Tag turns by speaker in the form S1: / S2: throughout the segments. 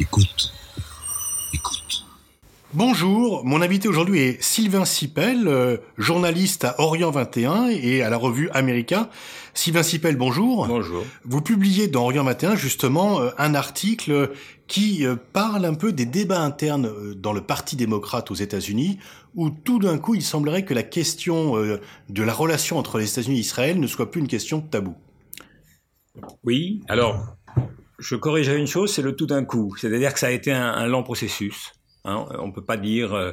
S1: Écoute. Écoute.
S2: Bonjour, mon invité aujourd'hui est Sylvain Sipel, euh, journaliste à Orient 21 et à la revue Américain. Sylvain Sipel, bonjour.
S3: Bonjour.
S2: Vous publiez dans Orient 21 justement euh, un article qui euh, parle un peu des débats internes dans le Parti démocrate aux États-Unis, où tout d'un coup il semblerait que la question euh, de la relation entre les États-Unis et Israël ne soit plus une question tabou.
S3: Oui, alors, je corrigerai une chose, c'est le tout d'un coup. C'est-à-dire que ça a été un, lent processus. Hein. On ne peut pas dire euh,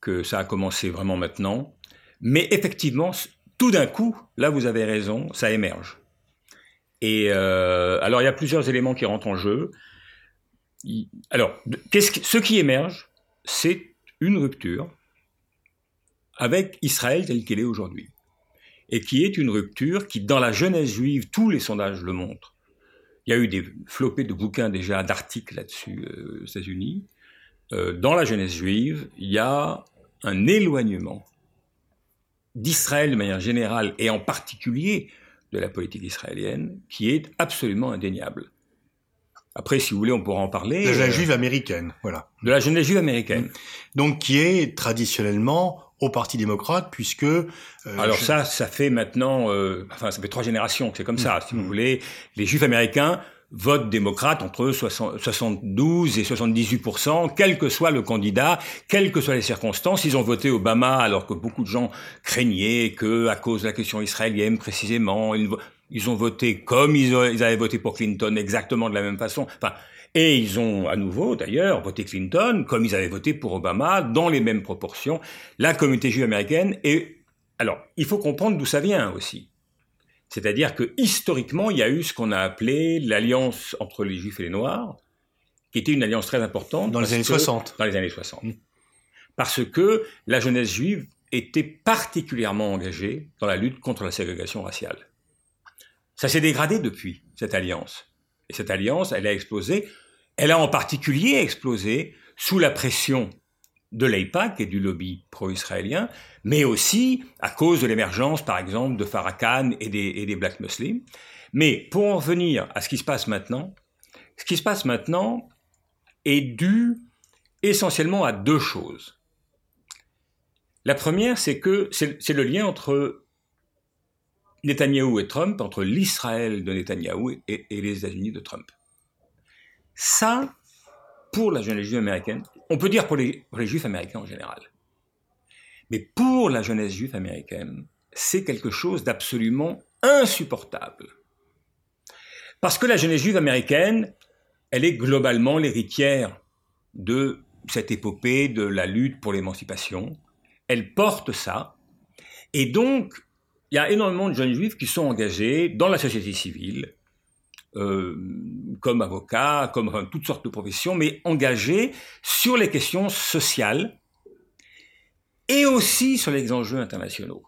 S3: que ça a commencé vraiment maintenant. Mais effectivement, tout d'un coup, là vous avez raison, ça émerge. Et euh, alors il y a plusieurs éléments qui rentrent en jeu. Alors, que- ce qui émerge, c'est une rupture avec Israël tel qu'il est aujourd'hui. Et qui est une rupture qui, dans la jeunesse juive, tous les sondages le montrent. Il y a eu des flopées de bouquins déjà, d'articles là-dessus euh, aux États-Unis. Euh, dans la jeunesse juive, il y a un éloignement d'Israël de manière générale et en particulier de la politique israélienne qui est absolument indéniable. Après, si vous voulez, on pourra en parler.
S2: De la
S3: euh,
S2: juive américaine, voilà.
S3: de la jeunesse juive américaine.
S2: Donc qui est traditionnellement au Parti démocrate, puisque... euh,
S3: Alors
S2: je-
S3: ça, ça fait maintenant, euh, enfin, ça fait trois générations que c'est comme ça. Si vous
S2: Mm.
S3: voulez, les Juifs américains votent démocrate entre 60 72 et 78% quel que soit le candidat, quelles que soient les circonstances. Ils ont voté Obama alors que beaucoup de gens craignaient que, à cause de la question israélienne précisément, ils, ont voté comme ils, avaient voté pour Clinton, exactement de la même façon. Enfin, et ils ont à nouveau, d'ailleurs, voté Clinton comme ils avaient voté pour Obama, dans les mêmes proportions. La communauté juive américaine est alors, il faut comprendre d'où ça vient aussi. C'est-à-dire que historiquement, il y a eu ce qu'on a appelé l'alliance entre les Juifs et les Noirs, qui était une alliance très importante.
S2: Dans les années
S3: que-
S2: 60.
S3: Dans les années 60.
S2: Mm.
S3: Parce que la jeunesse juive était particulièrement engagée dans la lutte contre la ségrégation raciale. Ça s'est dégradé depuis, cette alliance. Et cette alliance, elle a explosé. Elle a en particulier explosé sous la pression de l'AIPAC et du lobby pro-israélien, mais aussi à cause de l'émergence, par exemple, de Farrakhan et des, Black Muslims. Mais pour en venir à ce qui se passe maintenant, ce qui se passe maintenant est dû essentiellement à deux choses. La première, c'est que c'est le lien entre Netanyahou et Trump, entre l'Israël de Netanyahou et, les États-Unis de Trump. Ça, pour la jeunesse juive américaine, on peut dire pour les, pour les juifs américains en général. Mais pour la jeunesse juive américaine, c'est quelque chose d'absolument insupportable. Parce que la jeunesse juive américaine, elle est globalement l'héritière de cette épopée de la lutte pour l'émancipation. Elle porte ça. Et donc, il y a énormément de jeunes juifs qui sont engagés dans la société civile, euh, comme avocats, comme toutes sortes de professions, mais engagés sur les questions sociales et aussi sur les enjeux internationaux.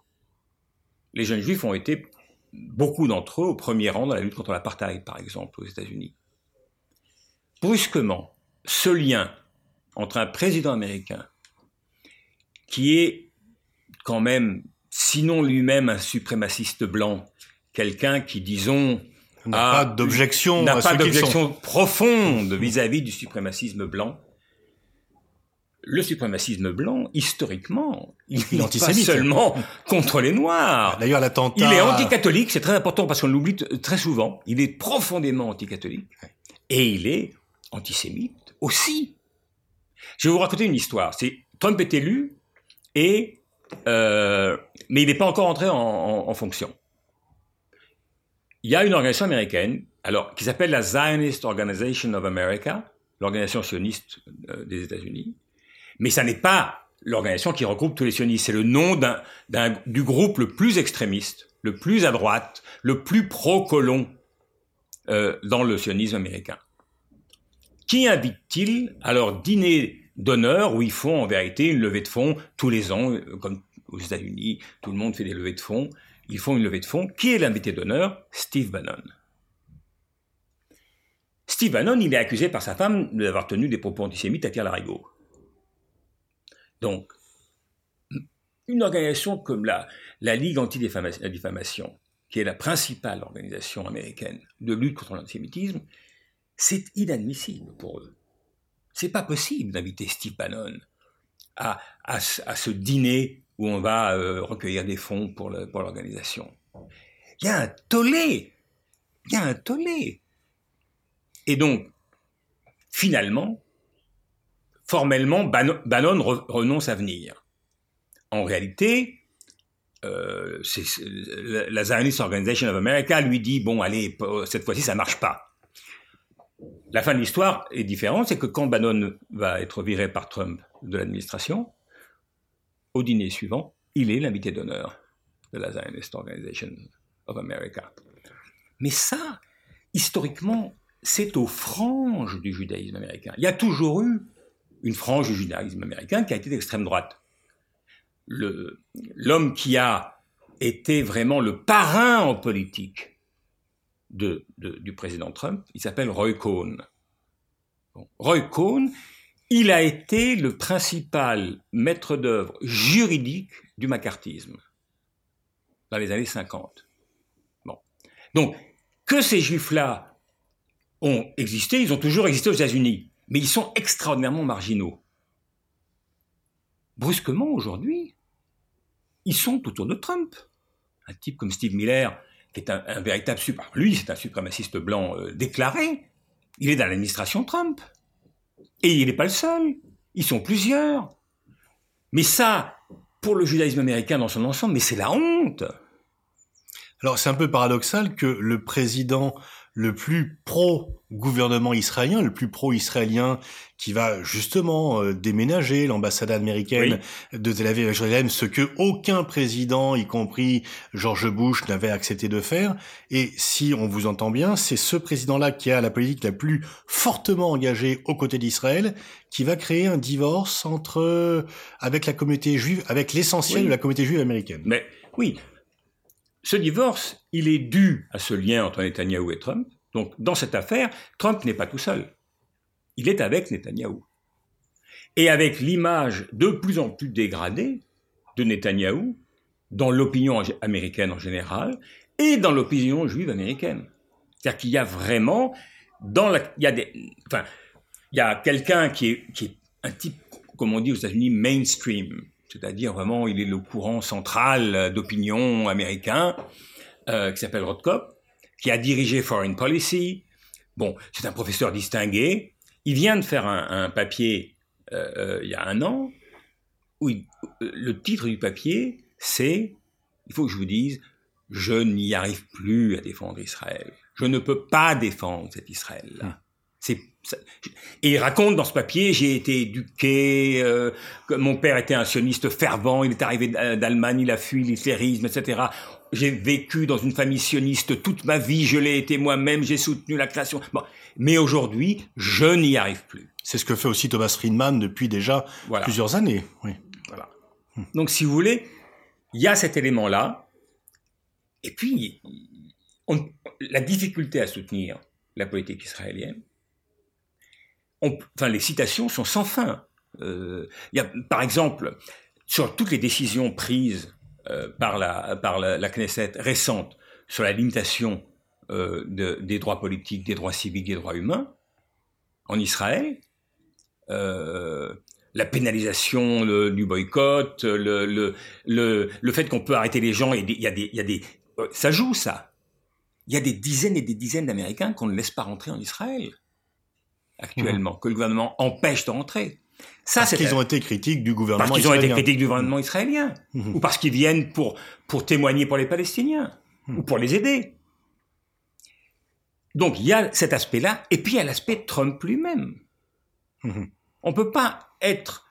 S3: Les jeunes juifs ont été, beaucoup d'entre eux, au premier rang dans la lutte contre l'apartheid, par exemple, aux États-Unis. Brusquement, ce lien entre un président américain qui est quand même, sinon lui-même un suprémaciste blanc, quelqu'un qui, disons,
S2: n'a pas d'objection
S3: n'a pas d'objection profonde vis-à-vis du suprémacisme blanc. Le suprémacisme blanc, historiquement, il
S2: Il est
S3: n'est pas seulement contre les Noirs.
S2: D'ailleurs, l'attentat...
S3: Il est anticatholique, c'est très important parce qu'on l'oublie très souvent. Il est profondément anticatholique. Et il est antisémite aussi. Je vais vous raconter une histoire. C'est Trump est élu et euh, mais il n'est pas encore entré en, fonction. Il y a une organisation américaine, alors qui s'appelle la Zionist Organization of America, l'organisation sioniste euh, des États-Unis, mais ça n'est pas l'organisation qui regroupe tous les sionistes. C'est le nom d'un- du groupe le plus extrémiste, le plus à droite, le plus pro-colon euh, dans le sionisme américain. Qui invite-t-il à leur dîner d'honneur où ils font en vérité une levée de fonds tous les ans, euh, comme aux États-Unis, tout le monde fait des levées de fonds. Ils font une levée de fonds. Qui est l'invité d'honneur? Steve Bannon. Steve Bannon, il est accusé par sa femme d'avoir tenu des propos antisémites à Pierre Larigot. Donc, une organisation comme la, la Ligue anti-diffamation, qui est la principale organisation américaine de lutte contre l'antisémitisme, c'est inadmissible pour eux. C'est pas possible d'inviter Steve Bannon à, à, ce dîner où on va euh, recueillir des fonds pour l'organisation. Il y a un tollé. Il y a un tollé. Et donc, finalement, formellement, Bannon, renonce à venir. En réalité, euh, la Zionist Organization of America lui dit bon allez cette fois-ci ça marche pas. La fin de l'histoire est différente, c'est que quand Bannon va être viré par Trump de l'administration, au dîner suivant, il est l'invité d'honneur de la Zionist Organization of America. Mais ça, historiquement, c'est aux franges du judaïsme américain. Il y a toujours eu une frange du judaïsme américain qui a été d'extrême droite. L'homme qui a été vraiment le parrain en politique de, du président Trump, il s'appelle Roy Cohn. Roy Cohn, il a été le principal maître d'œuvre juridique du macartisme dans les années 50. Bon. Donc, que ces juifs-là ont existé, ils ont toujours existé aux États-Unis, mais ils sont extraordinairement marginaux. Brusquement, aujourd'hui, ils sont autour de Trump. Un type comme Steve Miller, qui est un, véritable. Lui, c'est un suprémaciste blanc euh, déclaré. Il est dans l'administration Trump. Et il n'est pas le seul. Ils sont plusieurs. Mais ça, pour le judaïsme américain dans son ensemble, mais c'est la honte.
S2: Alors c'est un peu paradoxal que le président le plus pro-gouvernement israélien, le plus pro-israélien qui va justement euh, déménager l'ambassade américaine de Tel Aviv à Jérusalem, ce que aucun président, y compris George Bush, n'avait accepté de faire. Et si on vous entend bien, c'est ce président-là qui a la politique la plus fortement engagée aux côtés d'Israël, qui va créer un divorce entre avec la communauté juive, avec l'essentiel de la communauté juive américaine.
S3: Mais oui, ce divorce, il est dû à ce lien entre Netanyahou et Trump. Donc, dans cette affaire, Trump n'est pas tout seul. Il est avec Netanyahou. Et avec l'image de plus en plus dégradée de Netanyahou dans l'opinion américaine en général et dans l'opinion juive américaine. C'est-à-dire qu'il y a vraiment, il y a enfin, quelqu'un qui est, qui est un type, comme on dit aux États-Unis, mainstream, c'est-à-dire vraiment il est le courant central d'opinion américain, euh, qui s'appelle Rothkopf, qui a dirigé Foreign Policy. Bon, c'est un professeur distingué. Il vient de faire un, papier euh, euh, il y a un an, où le titre du papier, c'est, il faut que je vous dise, je n'y arrive plus à défendre Israël. Je ne peux pas défendre cet Israël-là. C'est et il raconte dans ce papier, j'ai été éduqué, euh, mon père était un sioniste fervent, il est arrivé d'Allemagne, il a fui l'hitlérisme, etc. J'ai vécu dans une famille sioniste toute ma vie, je l'ai été moi-même, j'ai soutenu la création. Bon. Mais aujourd'hui, je n'y arrive plus.
S2: C'est ce que fait aussi Thomas Friedman depuis déjà plusieurs années. Oui.
S3: Voilà. Donc, si vous voulez, il y a cet élément-là. Et puis, on, la difficulté à soutenir la politique israélienne, enfin, les citations sont sans fin. Euh, y a, par exemple, sur toutes les décisions prises euh, par, la, par la, Knesset récente sur la limitation euh, de, des droits politiques, des droits civiques, des droits humains, en Israël, la pénalisation du boycott, le, le, le, le fait qu'on peut arrêter les gens, il y a des, y a des, ça joue ça. Il y a des dizaines et des dizaines d'Américains qu'on ne laisse pas rentrer en Israël actuellement, que le gouvernement empêche de rentrer.
S2: Ça, parce qu'ils ont été critiques du gouvernement
S3: parce qu'ils ont été critiques du gouvernement israélien, mhm. ou parce qu'ils viennent pour, pour témoigner pour les Palestiniens, mhm. ou pour les aider. Donc il y a cet aspect-là, et puis il y a l'aspect Trump lui-même. On ne peut pas être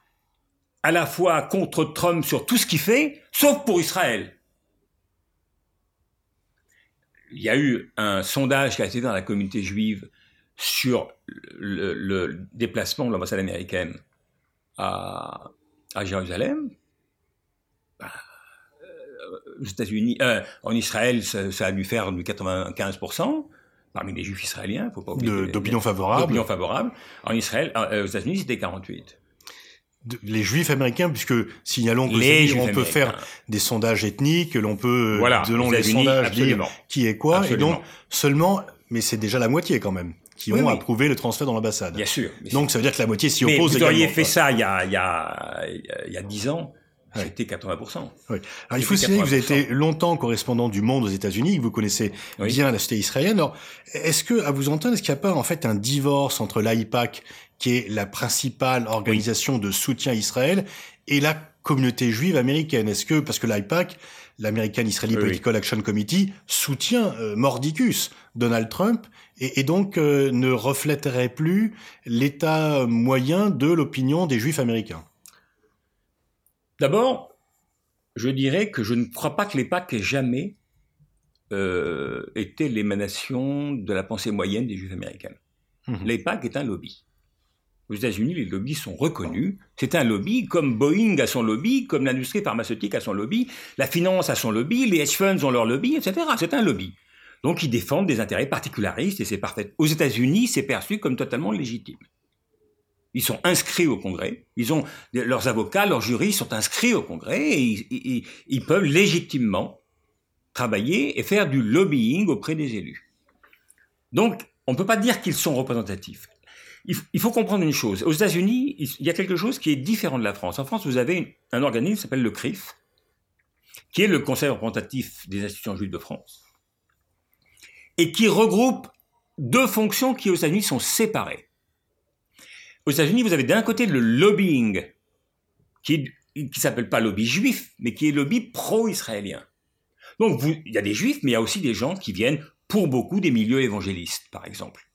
S3: à la fois contre Trump sur tout ce qu'il fait, sauf pour Israël. Il y a eu un sondage qui a été dans la communauté juive sur le, déplacement de l'ambassade américaine à, Jérusalem, bah, euh, aux États-Unis, euh, en Israël, ça, a dû faire du 95%, parmi les juifs israéliens,
S2: faut pas oublier. D'opinion favorable.
S3: D'opinion favorable. En Israël, euh, aux États-Unis, c'était 48.
S2: les juifs américains, puisque signalons que on peut faire des sondages ethniques, l'on peut, selon les sondages, dire qui est quoi, et donc seulement, mais c'est déjà la moitié quand même qui
S3: Oui,
S2: ont
S3: oui.
S2: approuvé le transfert dans l'ambassade.
S3: Bien sûr. bien
S2: Donc ça veut dire que la moitié s'y
S3: sûr. mais
S2: oppose
S3: vous auriez fait ça il y a, il y a, il y a 10 ans, c'était 80%.
S2: Alors, il faut signaler que vous avez
S3: 80%.
S2: été longtemps correspondant du Monde aux États-Unis, que vous connaissez
S3: Oui.
S2: bien la société israélienne. Alors, est-ce que, à vous entendre, est-ce qu'il n'y a pas en fait un divorce entre l'AIPAC, qui est la principale organisation de soutien à Israël, et la communauté juive américaine? Est-ce que, parce que l'AIPAC, l'American Israeli
S3: Oui, oui.
S2: Political Action Committee, soutient euh, mordicus Donald Trump, et, et donc euh, ne reflèterait plus l'état moyen de l'opinion des juifs américains
S3: D'abord, je dirais que je ne crois pas que l'EPAC ait jamais euh, été l'émanation de la pensée moyenne des juifs américains.
S2: Mhm.
S3: L'EPAC est un lobby. Aux États-Unis, les lobbies sont reconnus. C'est un lobby comme Boeing a son lobby, comme l'industrie pharmaceutique a son lobby, la finance a son lobby, les hedge funds ont leur lobby, etc. C'est un lobby. Donc ils défendent des intérêts particularistes et c'est parfait. Aux États-Unis, c'est perçu comme totalement légitime. Ils sont inscrits au Congrès, leurs avocats, leurs jurys sont inscrits au Congrès et ils- ils peuvent légitimement travailler et faire du lobbying auprès des élus. Donc, on ne peut pas dire qu'ils sont représentatifs. Il, faut comprendre une chose. Aux États-Unis, il y a quelque chose qui est différent de la France. En France, vous avez un organisme qui s'appelle le CRIF, qui est le Conseil représentatif des institutions juives de France, et qui regroupe deux fonctions qui aux États-Unis sont séparées. Aux États-Unis, vous avez d'un côté le lobbying, qui qui s'appelle pas lobby juif, mais qui est lobby pro-israélien. Donc, il y a des juifs, mais il y a aussi des gens qui viennent, pour beaucoup, des milieux évangélistes, par exemple,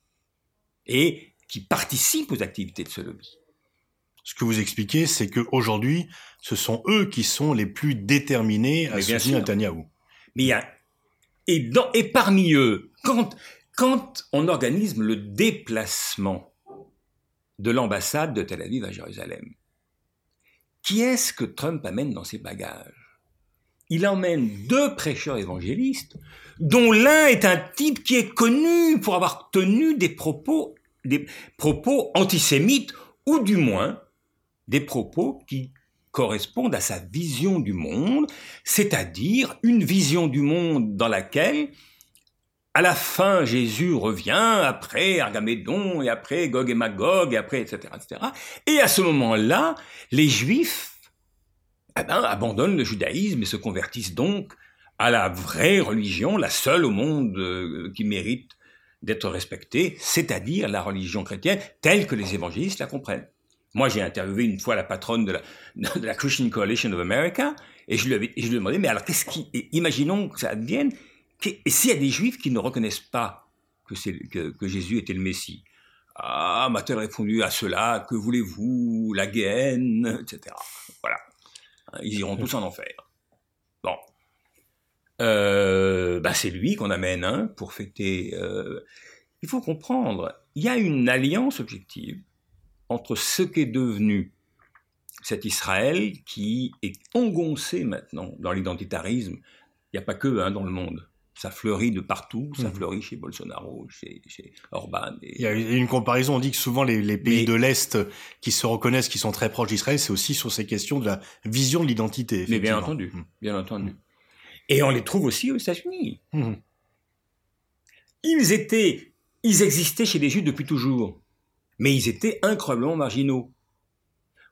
S3: et qui participent aux activités de ce lobby.
S2: Ce que vous expliquez, c'est qu'aujourd'hui, ce sont eux qui sont les plus déterminés à soutenir. Netanyahou.
S3: Mais il y a, et, dans, et parmi eux, quand, quand on organise le déplacement de l'ambassade de Tel Aviv à Jérusalem, qui est-ce que Trump amène dans ses bagages? Il emmène deux prêcheurs évangélistes, dont l'un est un type qui est connu pour avoir tenu des propos, des propos antisémites, ou du moins des propos qui correspondent à sa vision du monde, c'est-à-dire une vision du monde dans laquelle, à la fin, Jésus revient, après Argamédon, et après Gog et Magog, et après, etc., etc. Et à ce moment-là, les Juifs eh ben, abandonnent le judaïsme et se convertissent donc à la vraie religion, la seule au monde euh, qui mérite d'être respectée, c'est-à-dire la religion chrétienne telle que les évangélistes la comprennent. Moi, j'ai interviewé une fois la patronne de la, de la Christian Coalition of America, et je lui, ai demandé, mais alors qu'est-ce qui... imaginons que ça advienne, et s'il y a des juifs qui ne reconnaissent pas que, que, Jésus était le Messie? Ah, m'a-t-elle répondu à cela, que voulez-vous, la guéhenne, etc. Voilà. Ils iront tous en enfer. Bon. Euh, bah c'est lui qu'on amène hein, pour fêter. euh, Il faut comprendre, il y a une alliance objective entre ce qu'est devenu cet Israël qui est engoncé maintenant dans l'identitarisme. Il n'y a pas que hein, dans le monde. Ça fleurit de partout, ça
S2: Mhm.
S3: fleurit chez Bolsonaro, chez, chez Orban. et-
S2: Il y a une comparaison, on dit que souvent les, les pays
S3: Mais-
S2: de l'Est qui se reconnaissent, qui sont très proches d'Israël, c'est aussi sur ces questions de la vision de l'identité.
S3: Mais bien entendu,
S2: Mm.
S3: bien entendu. Et on les trouve aussi aux États-Unis.
S2: Mhm.
S3: Ils étaient, ils existaient chez les Juifs depuis toujours, mais ils étaient incroyablement marginaux.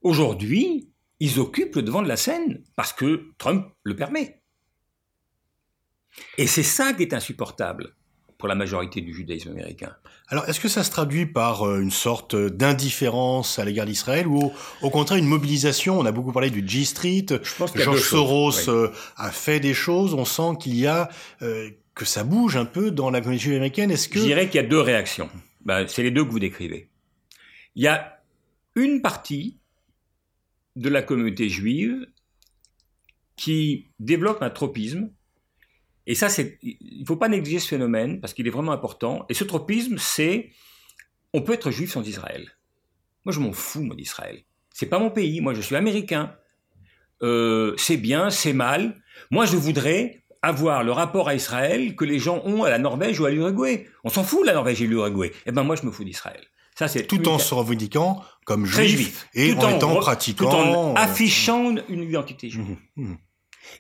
S3: Aujourd'hui, ils occupent le devant de la scène parce que Trump le permet. Et c'est ça qui est insupportable pour la majorité du judaïsme américain.
S2: Alors, est-ce que ça se traduit par euh, une sorte d'indifférence à l'égard d'Israël ou au, contraire une mobilisation? On a beaucoup parlé du G Street.
S3: Je pense
S2: George
S3: choses,
S2: Soros
S3: oui.
S2: euh, a fait des choses. On sent qu'il y a euh, que ça bouge un peu dans la communauté américaine. Est-ce que
S3: Je dirais qu'il y a deux réactions. Ben, c'est les deux que vous décrivez. Il y a une partie de la communauté juive qui développe un tropisme. Et ça, c'est, il ne faut pas négliger ce phénomène parce qu'il est vraiment important. Et ce tropisme, c'est, on peut être juif sans Israël. Moi, je m'en fous, moi, d'Israël. C'est pas mon pays. Moi, je suis américain. Euh, c'est bien, c'est mal. Moi, je voudrais avoir le rapport à Israël que les gens ont à la Norvège ou à l'Uruguay. On s'en fout de la Norvège et de l'Uruguay. Eh ben, moi, je me fous d'Israël. Ça, c'est
S2: tout en se revendiquant comme juif,
S3: juif.
S2: et
S3: Tout
S2: en étant pratiquant,
S3: Tout en
S2: euh,
S3: affichant une, identité juive.
S2: Mhm, mhm.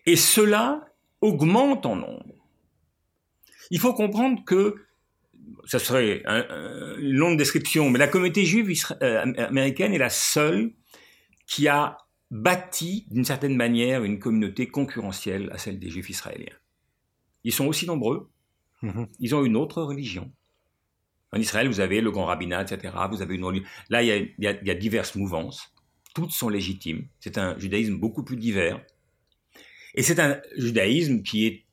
S3: Et cela augmente en nombre. Il faut comprendre que ça serait une longue description, mais la communauté juive euh, américaine est la seule qui a bâti d'une certaine manière une communauté concurrentielle à celle des juifs israéliens. Ils sont aussi nombreux, mm-hmm. ils ont une autre religion. En Israël, vous avez le grand rabbinat, etc. Vous avez une Là, il y, a, il y a diverses mouvances. Toutes sont légitimes. C'est un judaïsme beaucoup plus divers. Et c'est un judaïsme qui est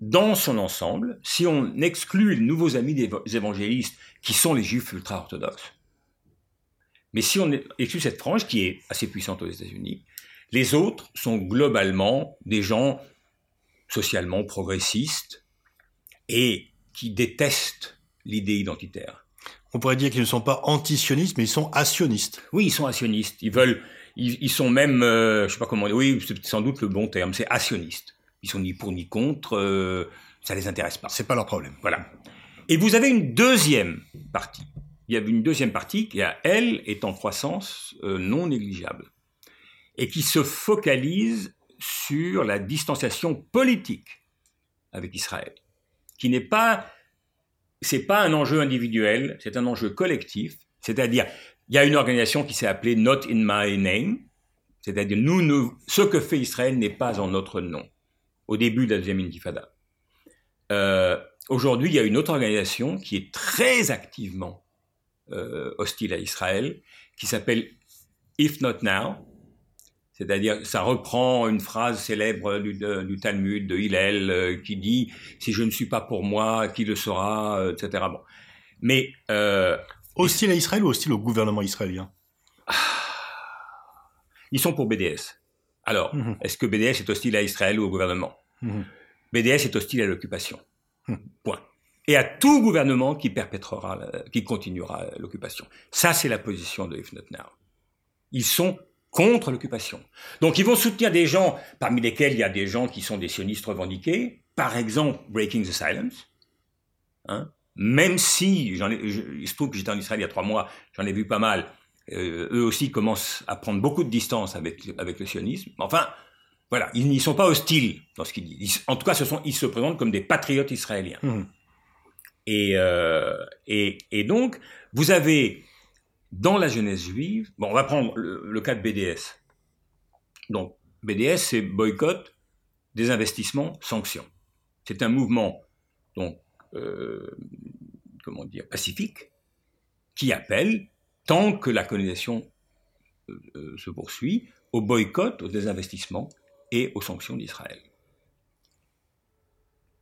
S3: dans son ensemble, si on exclut les nouveaux amis des évangélistes, qui sont les juifs ultra-orthodoxes, mais si on exclut cette frange qui est assez puissante aux États-Unis, les autres sont globalement des gens socialement progressistes et qui détestent l'idée identitaire.
S2: On pourrait dire qu'ils ne sont pas anti-sionistes, mais ils sont assionistes.
S3: Oui, ils sont assionistes. Ils veulent, ils, sont même, euh, je sais pas comment, oui, c'est sans doute le bon terme, c'est assioniste. Ils sont ni pour ni contre, euh, ça les intéresse pas.
S2: C'est pas leur problème.
S3: Voilà. Et vous avez une deuxième partie. Il y a une deuxième partie qui, elle, est en croissance euh, non négligeable et qui se focalise sur la distanciation politique avec Israël, qui n'est pas, c'est pas un enjeu individuel, c'est un enjeu collectif. C'est-à-dire, il y a une organisation qui s'est appelée Not in My Name, c'est-à-dire nous, ce que fait Israël n'est pas en notre nom au début de la deuxième intifada. Euh, Aujourd'hui, il y a une autre organisation qui est très activement euh, hostile à Israël, qui s'appelle If Not Now, c'est-à-dire ça reprend une phrase célèbre du, Talmud de Hillel euh, qui dit si je ne suis pas pour moi, qui le sera, etc. Bon, mais
S2: hostile à Israël ou hostile au gouvernement israélien
S3: Ils sont pour BDS. Alors, mhm. est-ce que BDS est hostile à Israël ou au gouvernement mhm. BDS est hostile à l'occupation. Mhm. Point. Et à tout gouvernement qui perpétrera, qui continuera l'occupation. Ça, c'est la position de If Not Now. Ils sont contre l'occupation. Donc, ils vont soutenir des gens, parmi lesquels il y a des gens qui sont des sionistes revendiqués, par exemple Breaking the Silence, hein, même si, j'en ai, il se trouve que j'étais en Israël il y a trois mois, j'en ai vu pas mal, euh, eux aussi commencent à prendre beaucoup de distance avec, avec le sionisme. Enfin, voilà, ils n'y sont pas hostiles dans ce qu'ils disent. En tout cas, ce sont, ils se présentent comme des patriotes israéliens. Mmh. Et, euh, et, et, donc, vous avez dans la jeunesse juive, bon, on va prendre le, cas de BDS. Donc, BDS, c'est boycott, des investissements, sanctions. C'est un mouvement, donc, comment dire, pacifique, qui appelle tant que la colonisation euh, euh, se poursuit, au boycott, au désinvestissement et aux sanctions d'Israël.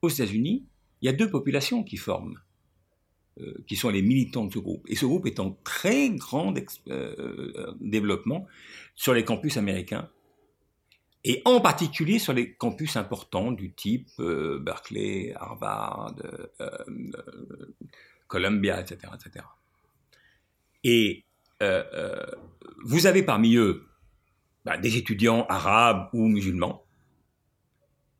S3: Aux États-Unis, il y a deux populations qui forment, euh, qui sont les militants de ce groupe. Et ce groupe est en très grand développement sur les campus américains, et en particulier sur les campus importants du type Berkeley, Harvard, Columbia, etc. etc. Et euh, euh, vous avez parmi eux bah, des étudiants arabes ou musulmans.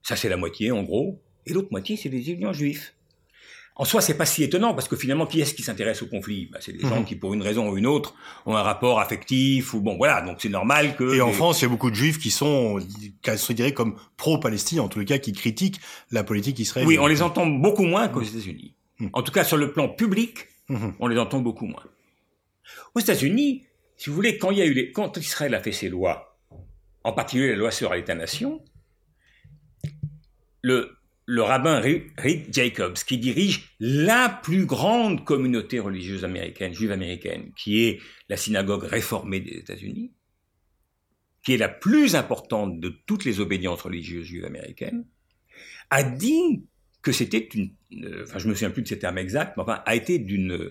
S3: Ça, c'est la moitié, en gros. Et l'autre moitié, c'est des étudiants juifs. En soi, c'est pas si étonnant parce que finalement, qui est-ce qui s'intéresse au conflit? Bah, C'est des gens mhm. qui, pour une raison ou une autre, ont un rapport affectif ou bon, voilà. Donc c'est normal que.
S2: Et en France, il y a beaucoup de juifs qui sont considérés comme pro-Palestine, en tout cas, qui critiquent la politique israélienne.
S3: Oui, on les entend beaucoup moins qu'aux États-Unis. Mhm. En tout cas, sur le plan public, mhm. on les entend beaucoup moins. Aux États-Unis, si vous voulez, quand, il y a eu les, quand Israël a fait ses lois, en particulier la loi sur l'État-nation, le, le rabbin Rick Jacobs, qui dirige la plus grande communauté religieuse américaine, juive américaine, qui est la synagogue réformée des États-Unis, qui est la plus importante de toutes les obédiences religieuses juives américaines, a dit que c'était une, euh, enfin je me souviens plus de ces termes exacts, mais enfin a été d'une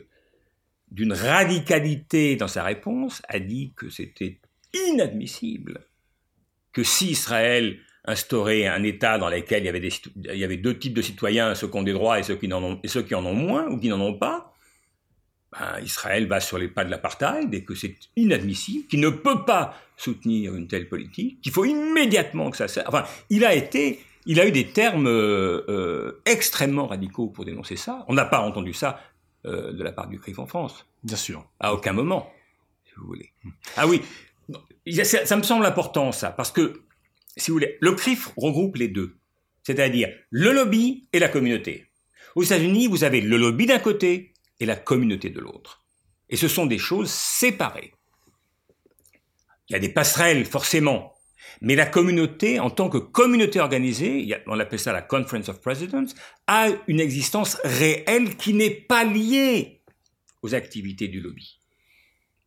S3: d'une radicalité dans sa réponse, a dit que c'était inadmissible que si Israël instaurait un État dans lequel il y avait, des, il y avait deux types de citoyens, ceux qui ont des droits et ceux qui, en ont, et ceux qui en ont moins ou qui n'en ont pas, ben, Israël va sur les pas de l'apartheid et que c'est inadmissible, qu'il ne peut pas soutenir une telle politique, qu'il faut immédiatement que ça serve. Enfin, il a été, il a eu des termes euh, euh, extrêmement radicaux pour dénoncer ça. On n'a pas entendu ça euh, de la part du CRIF en France.
S2: Bien sûr.
S3: À aucun moment, si vous voulez. Ah oui, ça, me semble important ça, parce que, si vous voulez, le CRIF regroupe les deux, c'est-à-dire le lobby et la communauté. Aux États-Unis, vous avez le lobby d'un côté et la communauté de l'autre. Et ce sont des choses séparées. Il y a des passerelles, forcément. Mais la communauté, en tant que communauté organisée, on appelle ça la Conference of Presidents, a une existence réelle qui n'est pas liée aux activités du lobby.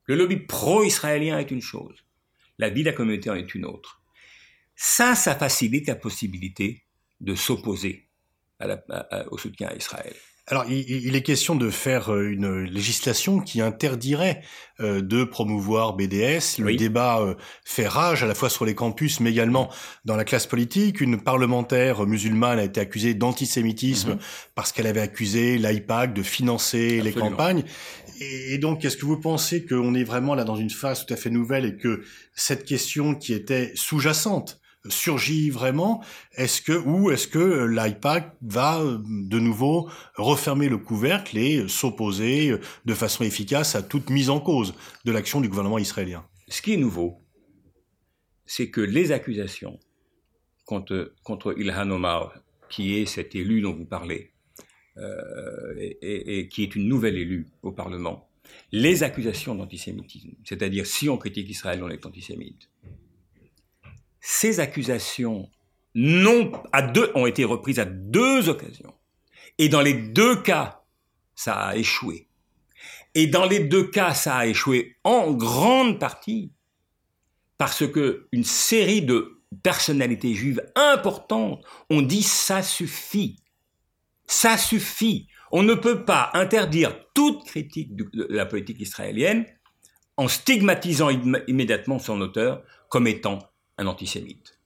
S3: Le lobby pro-israélien est une chose, la vie de la communauté en est une autre. Ça, ça facilite la possibilité de s'opposer au soutien à Israël.
S2: Alors, il, est question de faire euh, une législation qui interdirait euh, de promouvoir BDS. Le débat euh, fait rage à la fois sur les campus, mais également dans la classe politique. Une parlementaire musulmane a été accusée d'antisémitisme mhm. parce qu'elle avait accusé l'IPAC de financer les campagnes. Et, et donc, est-ce que vous pensez qu'on est vraiment là dans une phase tout à fait nouvelle et que cette question qui était sous-jacente surgit vraiment Est-ce que ou est-ce que l'IPAC va euh, de nouveau refermer le couvercle et s'opposer euh, de façon efficace à toute mise en cause de l'action du gouvernement israélien?
S3: Ce qui est nouveau, c'est que les accusations contre, contre Ilhan Omar, qui est cet élu dont vous parlez, euh, et, et, qui est une nouvelle élue au Parlement, les accusations d'antisémitisme, c'est-à-dire si on critique Israël, on est antisémite, ces accusations non, à deux, ont été reprises à deux occasions. Et dans les deux cas, ça a échoué. Et dans les deux cas, ça a échoué en grande partie parce que une série de personnalités juives importantes ont dit ça suffit. Ça suffit. On ne peut pas interdire toute critique de la politique israélienne en stigmatisant immédiatement son auteur comme étant un antisémite.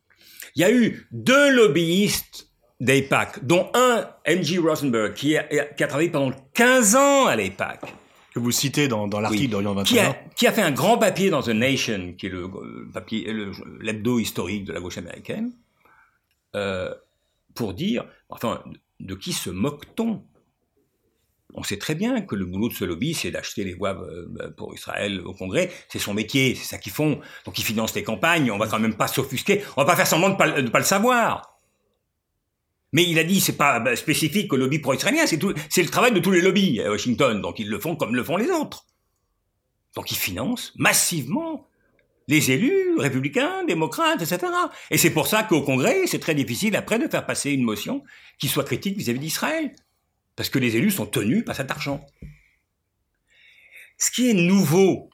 S3: Il y a eu deux lobbyistes d'AIPAC, dont un, M.G. Rosenberg, qui a, qui a, travaillé pendant 15 ans à l'AIPAC.
S2: Que vous citez dans, dans l'article d'Orient 21.
S3: Qui a, qui a, fait un grand papier dans The Nation, qui est le, papier, l'hebdo historique de la gauche américaine, euh, pour dire, enfin, de qui se moque-t-on? On sait très bien que le boulot de ce lobby, c'est d'acheter les voix euh, pour Israël au Congrès. C'est son métier, c'est ça qu'ils font. Donc ils financent les campagnes. On va quand même pas s'offusquer. On va pas faire semblant de pas, pas le savoir. Mais il a dit, c'est pas bah, spécifique au lobby pro-israélien, c'est le travail de tous les lobbies à Washington. Donc ils le font comme le font les autres. Donc ils financent massivement les élus, républicains, démocrates, etc. Et c'est pour ça qu'au Congrès, c'est très difficile après de faire passer une motion qui soit critique vis-à-vis d'Israël. Parce que les élus sont tenus par cet argent. Ce qui est nouveau,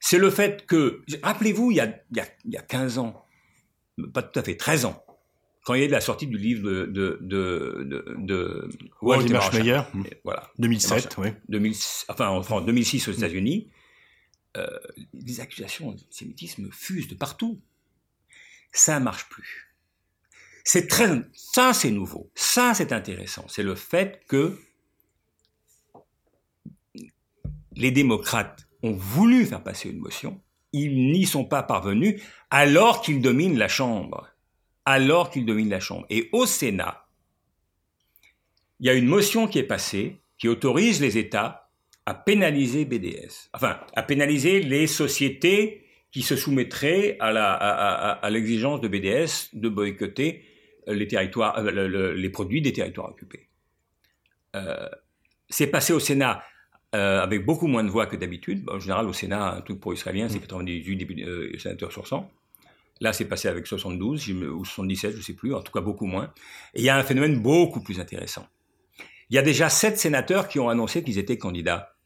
S3: c'est le fait que, rappelez-vous, il, y a, 15 ans, pas tout à fait, 13 ans, quand il y a eu la sortie du livre de, de, de,
S2: voilà, 2007, oui.
S3: enfin, en 2006 aux États-Unis, euh, les accusations d'antisémitisme fusent de partout. Ça marche plus. C'est très, ça c'est nouveau, ça c'est intéressant. C'est le fait que les démocrates ont voulu faire passer une motion, ils n'y sont pas parvenus alors qu'ils dominent la Chambre. Alors qu'ils dominent la Chambre. Et au Sénat, il y a une motion qui est passée qui autorise les États à pénaliser BDS, enfin à pénaliser les sociétés qui se soumettraient à l'exigence de BDS de boycotter les territoires, euh, les produits des territoires occupés. Euh, c'est passé au Sénat euh, avec beaucoup moins de voix que d'habitude. En général, au Sénat, un truc pro-israélien, c'est 98 sénateurs sur 100. Là, c'est passé avec 72 ou 77, je ne sais plus, en tout cas beaucoup moins. Et il y a un phénomène beaucoup plus intéressant. Il y a déjà sept sénateurs qui ont annoncé qu'ils étaient candidats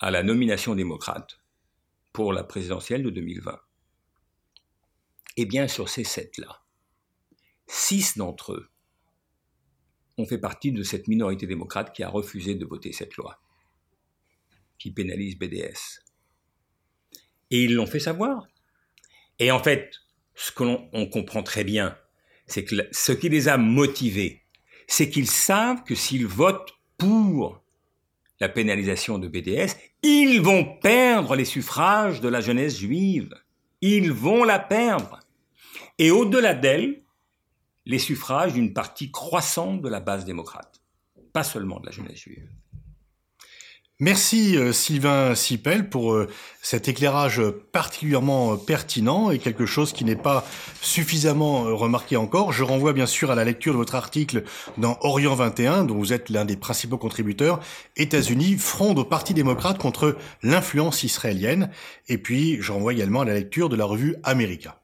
S3: à la nomination démocrate pour la présidentielle de 2020. Eh bien, sur ces sept-là, Six d'entre eux ont fait partie de cette minorité démocrate qui a refusé de voter cette loi, qui pénalise BDS. Et ils l'ont fait savoir. Et en fait, ce que l'on comprend très bien, c'est que ce qui les a motivés, c'est qu'ils savent que s'ils votent pour la pénalisation de BDS, ils vont perdre les suffrages de la jeunesse juive. Ils vont la perdre. Et au-delà d'elle, les suffrages d'une partie croissante de la base démocrate, pas seulement de la jeunesse juive.
S2: Merci euh, Sylvain Sipel pour euh, cet éclairage particulièrement euh, pertinent et quelque chose qui n'est pas suffisamment remarqué encore. Je renvoie bien sûr à la lecture de votre article dans Orient 21, dont vous êtes l'un des principaux contributeurs. États-Unis fronde au Parti démocrate contre l'influence israélienne. Et puis, je renvoie également à la lecture de la revue America.